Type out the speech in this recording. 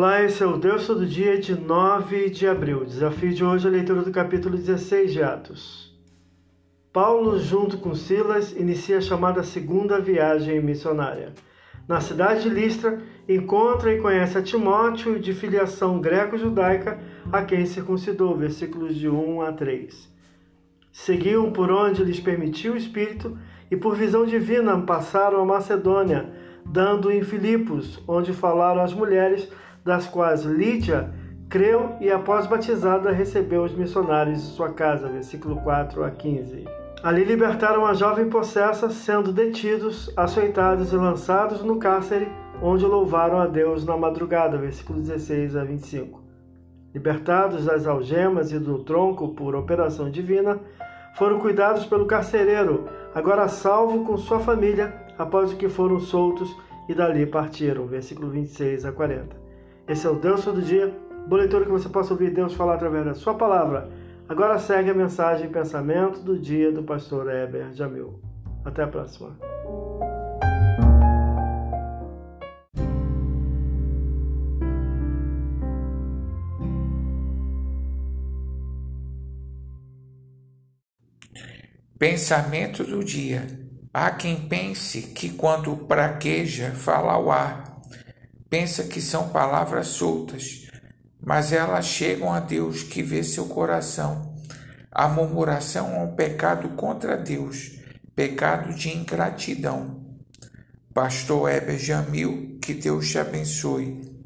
Olá, esse é o Deus Todo Dia de 9 de abril. Desafio de hoje a leitura do capítulo 16 de Atos. Paulo, junto com Silas, inicia a chamada segunda viagem missionária. Na cidade de Listra, encontra e conhece a Timóteo, de filiação greco-judaica, a quem circuncidou, versículos de 1 a 3. Seguiam por onde lhes permitiu o Espírito e, por visão divina, passaram a Macedônia, dando em Filipos, onde falaram às mulheres das quais Lídia creu e, após batizada, recebeu os missionários em sua casa. Versículo 4 a 15. Ali libertaram a jovem possessa, sendo detidos, açoitados e lançados no cárcere, onde louvaram a Deus na madrugada. Versículo 16 a 25. Libertados das algemas e do tronco por operação divina, foram cuidados pelo carcereiro, agora salvo com sua família, após que foram soltos e dali partiram. Versículo 26 a 40. Esse é o Deus Todo Dia, boletim que você possa ouvir Deus falar através da sua palavra. Agora segue a mensagem pensamento do dia do pastor Heber Jamil. Até a próxima. Pensamento do dia. Há quem pense que quando praqueja fala ao ar pensa que são palavras soltas, mas elas chegam a Deus que vê seu coração. A murmuração é um pecado contra Deus, pecado de ingratidão. Pastor Heber Jamil, que Deus te abençoe.